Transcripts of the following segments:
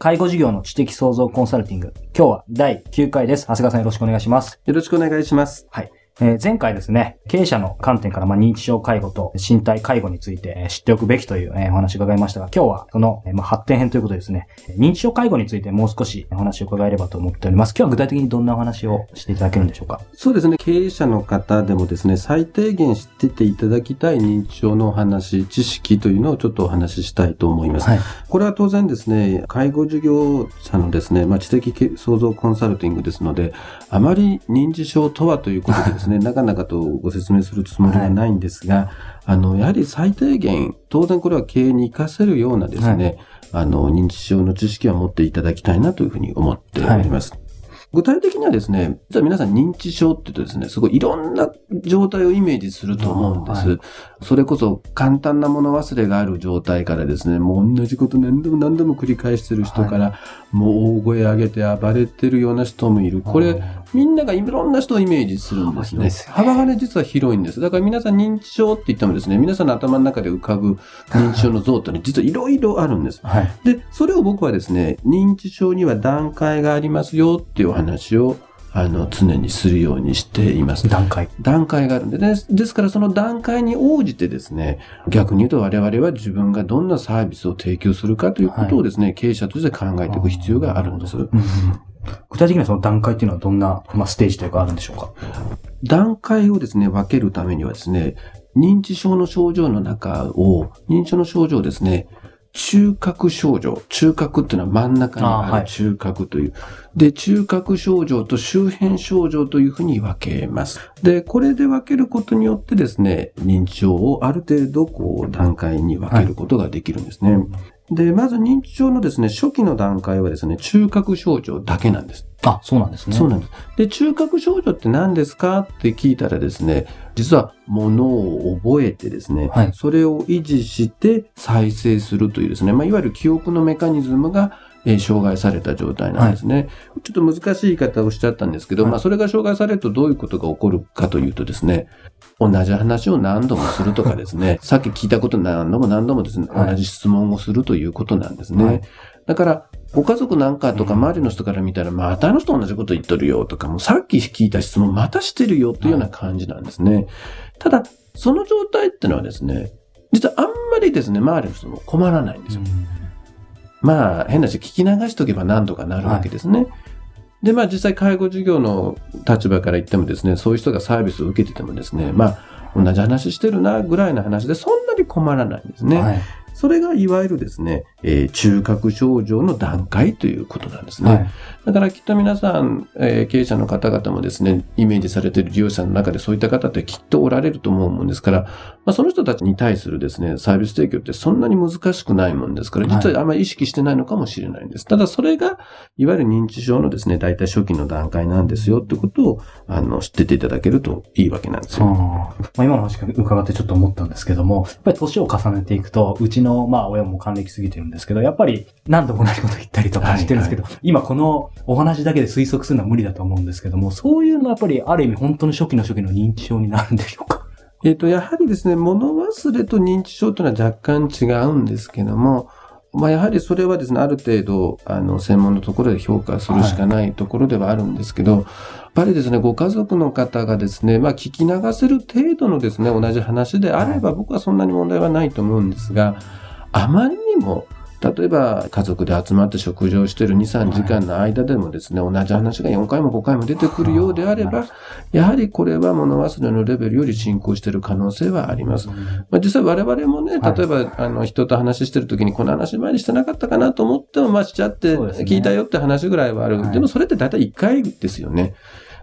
介護事業の知的創造コンサルティング。今日は第9回です。長谷川さんよろしくお願いします。よろしくお願いします。はい。えー、前回ですね、経営者の観点から、まあ、認知症介護と身体介護について知っておくべきという、えー、お話を伺いましたが、今日はその、えー、まあ、発展編ということですね、認知症介護についてもう少しお話を伺えればと思っております。今日は具体的にどんなお話をしていただけるんでしょうか？そうですね、経営者の方でもですね、最低限知ってていただきたい認知症のお話、知識というのをちょっとお話ししたいと思います。はい、これは当然ですね、介護事業者のですね、まあ、知的創造コンサルティングですので、あまり認知症とはということでですね、なかなかとご説明するつもりはないんですが、はい、あの、やはり最低限、当然これは経営に活かせるようなですね、はい、あの、認知症の知識は持っていただきたいなというふうに思っております。はい具体的にはですね、実は皆さん認知症って言うとですね、すごいいろんな状態をイメージすると思うんです。はい、それこそ簡単な物忘れがある状態からですね、もう同じこと何度も何度も繰り返してる人から、はい、もう大声上げて暴れてるような人もいる。これ、みんながいろんな人をイメージするんですね。幅がね、実は広いんです。だから皆さん認知症って言ってもですね、皆さんの頭の中で浮かぶ認知症の像ってね、実はいろいろあるんです。はい、で、それを僕はですね、認知症には段階がありますよっていうお話をあの、常にするようにしています。段階。段階があるんでね。ですからその段階に応じてですね、逆に言うと我々は自分がどんなサービスを提供するかということをですね、はい、経営者として考えていく必要があるんです。具体的にはその段階っていうのはどんな、まあ、ステージというかあるんでしょうか？段階をですね、分けるためにはですね、認知症の症状の中を、認知症の症状をですね、中核症状。中核っていうのは真ん中にある中核という。はい、で、中核症状と周辺症状というふうに分けます。で、これで分けることによってですね、認知症をある程度こう段階に分けることができるんですね。はいで、まず認知症のですね、初期の段階はですね、中核症状だけなんです。あ、そうなんですね。そうなんです。で、中核症状って何ですか？って聞いたらですね、実は物を覚えてですね、はい、それを維持して再生するというですね、まあ、いわゆる記憶のメカニズムがえー、障害された状態なんですね、はい、ちょっと難しい言い方をしちゃったんですけど、はい、まあそれが障害されるとどういうことが起こるかというとですね、同じ話を何度もするとかですね、さっき聞いたこと何度も何度もですね、同じ質問をするということなんですね。だから、ご家族なんかとか周りの人から見たら、またあの人同じこと言っとるよとか、もうさっき聞いた質問またしてるよというような感じなんですね。ただ、その状態ってのはですね、実はあんまりですね、周りの人も困らないんですよ。まあ、変な話、聞き流しとけば何とかなるわけですね。はい、で、まあ実際介護事業の立場から言ってもですね、そういう人がサービスを受けててもですね、まあ、同じ話してるなぐらいの話でそんなに困らないんですね。はい、それがいわゆるですね、えー、中核症状の段階ということなんですね。はい、だからきっと皆さん、えー、経営者の方々もですね、イメージされている利用者の中でそういった方ってきっとおられると思うもんですから、まあ、その人たちに対するですね、サービス提供ってそんなに難しくないもんですから、実はあまり意識してないのかもしれないんです。ただそれが、いわゆる認知症のですね、大体初期の段階なんですよってことを、あの、知ってていただけるといいわけなんですよ。まあ、今の話伺ってちょっと思ったんですけども、やっぱり年を重ねていくと、うちの、まあ、親も還暦すぎてるんですけど、やっぱり何度も同じこと言ったりとかしてるんですけど、はいはい、今このお話だけで推測するのは無理だと思うんですけども、そういうのはやっぱりある意味本当の初期の初期の認知症になるんでしょうか？えっ、と、やはりですね、物忘れと認知症というのは若干違うんですけども、まあ、やはりそれはですね、ある程度、あの、専門のところで評価するしかないところではあるんですけど、はい、やっぱりですね、ご家族の方がですね、まあ、聞き流せる程度のですね、同じ話であれば、僕はそんなに問題はないと思うんですが、あまりにも例えば家族で集まって食事をしている2、3時間の間でもですね、同じ話が4回も5回も出てくるようであれば、やはりこれは物忘れのレベルより進行している可能性はあります。まあ、実際我々もね、例えば、あの人と話してる時にこの話前にしてなかったかなと思っても、まあしちゃって聞いたよって話ぐらいはある。でもそれって大体1回ですよね。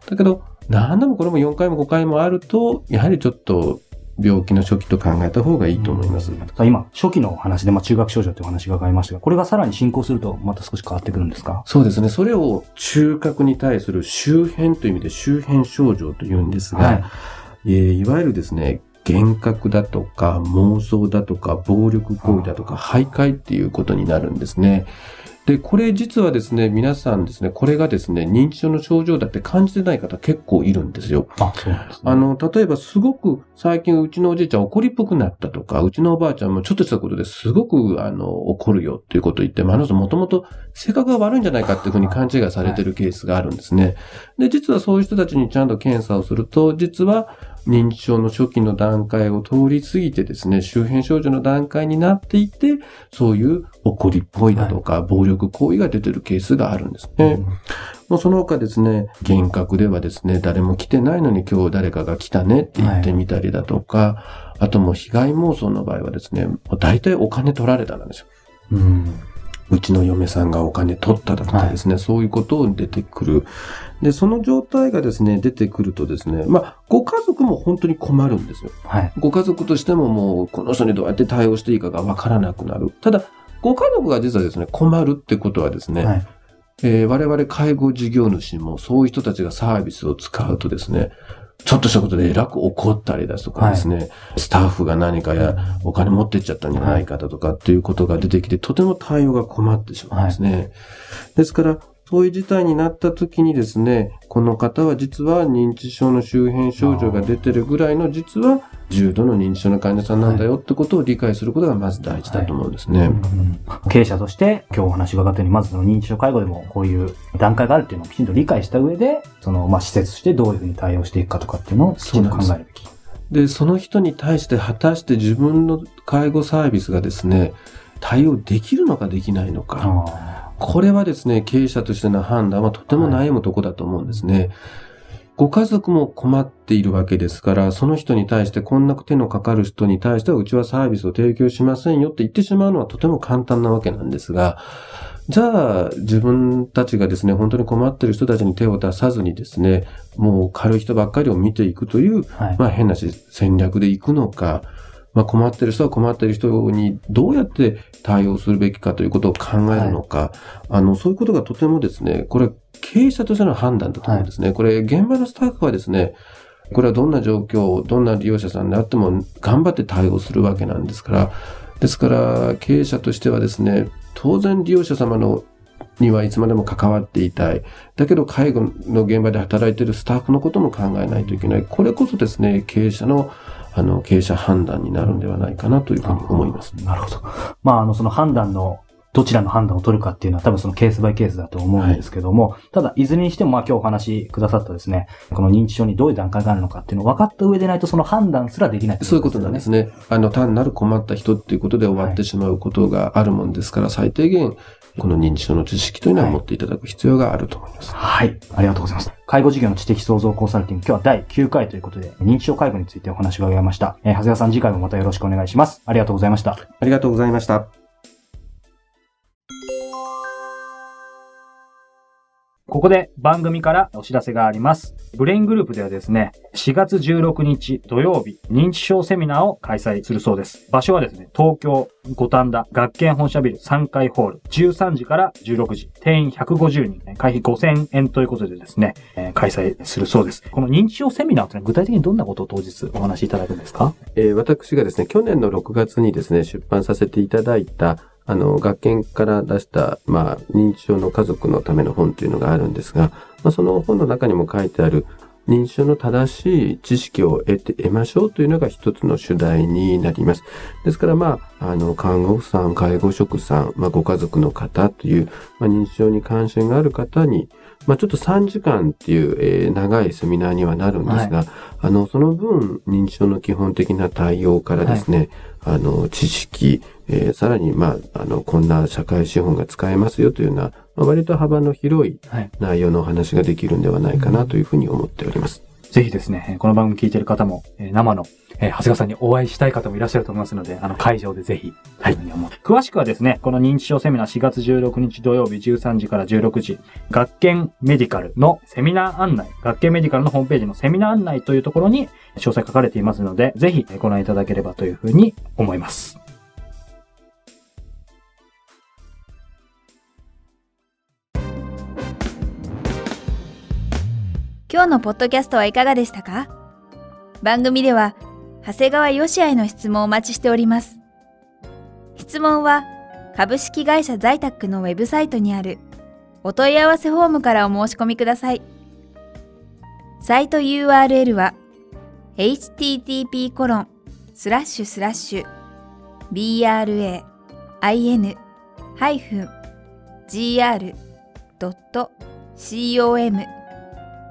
だけど、何度もこれも4回も5回もあると、やはりちょっと病気の初期と考えた方がいいと思います。うん、今、初期の話で、まあ、中学症状という話が伺いましたが、これがさらに進行すると、また少し変わってくるんですか？そうですね。それを中核に対する周辺という意味で周辺症状というんですが、はい、えー、いわゆるですね、幻覚だとか妄想だとか暴力行為だとか徘徊っていうことになるんですね。で、これ実はですね、皆さんですね、これがですね、認知症の症状だって感じてない方結構いるんですよ。あ、そうなんですね。あの、例えばすごく最近うちのおじいちゃん怒りっぽくなったとか、うちのおばあちゃんもちょっとしたことですごく、あの、怒るよっていうことを言って、まあ、の人もともと性格が悪いんじゃないかっていうふうに勘違いされてるケースがあるんですね。で、実はそういう人たちにちゃんと検査をすると、実は、認知症の初期の段階を通り過ぎてですね、周辺症状の段階になっていて、そういう怒りっぽいだとか、暴力行為が出てるケースがあるんですね。もうその他ですね、幻覚ではですね、誰も来てないのに今日誰かが来たねって言ってみたりだとか、はい、あともう被害妄想の場合はですね、大体お金取られたなんですよ。うんうちの嫁さんがお金取っただとかですね、はい、そういうことを出てくる。で、その状態がですね、出てくるとですね、まあ、ご家族も本当に困るんですよ。はい。ご家族としてももう、この人にどうやって対応していいかがわからなくなる。ただ、ご家族が実はですね、困るってことはですね、はい、えー、我々介護事業主もそういう人たちがサービスを使うとですね、ちょっとしたことで偉く怒ったりだとかですね、はい、スタッフが何かやお金持ってっちゃったんじゃないかだとかっていうことが出てきて、とても対応が困ってしまうんですね。はい、ですから、そういう事態になった時にですね、この方は実は認知症の周辺症状が出てるぐらいの実は重度の認知症の患者さんなんだよってことを理解することがまず大事だと思うんですね。はいうん経営者として今日お話伺ったように、まずその認知症介護でもこういう段階があるっていうのをきちんと理解した上で、そのまあ施設としてどういうふうに対応していくかとかっていうのをきちんと考えるべき。で、その人に対して果たして自分の介護サービスがですね、対応できるのかできないのか。これはですね、経営者としての判断はとても悩むとこだと思うんですね。ご家族も困っているわけですから、その人に対してこんな手のかかる人に対してはうちはサービスを提供しませんよって言ってしまうのはとても簡単なわけなんですが、じゃあ自分たちがですね、本当に困っている人たちに手を出さずにですね、もう軽い人ばっかりを見ていくという、はい、まあ変なし戦略でいくのか、まあ、困ってる人は困ってる人にどうやって対応するべきかということを考えるのか、はい、あの、そういうことがとてもですね、これ、経営者としての判断だと思うんですね。はい、これ、現場のスタッフはですね、これはどんな状況、どんな利用者さんであっても頑張って対応するわけなんですから、ですから、経営者としてはですね、当然利用者様のにはいつまでも関わっていたい。だけど介護の現場で働いているスタッフのことも考えないといけない。これこそですね、経営者のあの、経営者判断になるんではないかなというふうに思います。なるほど。まあ、あの、その判断のどちらの判断を取るかっていうのは多分そのケースバイケースだと思うんですけども、はい、ただ、いずれにしてもまあ今日お話しくださったですね、この認知症にどういう段階があるのかっていうのを分かった上でないとその判断すらできない、ね、そういうことなんですね。あの、単なる困った人っていうことで終わってしまうことがあるもんですから、はい、最低限、この認知症の知識というのは持っていただく必要があると思います。はい。ありがとうございます。介護事業の知的創造コンサルティング、今日は第9回ということで、認知症介護についてお話が伺いました。えー、長谷川さん次回もまたよろしくお願いします。ありがとうございました。ありがとうございました。ここで番組からお知らせがあります。ブレイングループではですね、4月16日土曜日、認知症セミナーを開催するそうです。場所はですね、東京五反田学研本社ビル3階ホール、13時から16時、定員150人、会費5000円ということでですね、えー、開催するそうです。この認知症セミナーというのは具体的にどんなことを当日お話しいただくんですか？えー、私がですね、去年の6月にですね、出版させていただいたあの、学研から出した、まあ、認知症の家族のための本というのがあるんですが、まあ、その本の中にも書いてある、認知症の正しい知識を得て、得ましょうというのが一つの主題になります。ですから、まあ、あの、看護婦さん、介護職さん、まあ、ご家族の方という、まあ、認知症に関心がある方に、まあ、ちょっと3時間っていう、えー、長いセミナーにはなるんですが、はい、あの、その分、認知症の基本的な対応からですね、はい、あの、知識、えー、さらに、まあ、あの、こんな社会資本が使えますよというような、まあ、割と幅の広い内容のお話ができるんではないかなというふうに思っております。ぜひですね、この番組聞いている方も、生のえー、長谷川さんにお会いしたい方もいらっしゃると思いますので、あの、会場でぜひ、はい、詳しくはですね、この認知症セミナー4月16日土曜日13時から16時、学研メディカルのセミナー案内、学研メディカルのホームページのセミナー案内というところに詳細書かれていますので、ぜひご覧いただければというふうに思います。今日のポッドキャストはいかがでしたか？番組では長谷川よしあへの質問をお待ちしております。質問は株式会社在宅のウェブサイトにあるお問い合わせフォームからお申し込みください。サイト URL は http コロンスラッシュスラッシュ brain-gr.com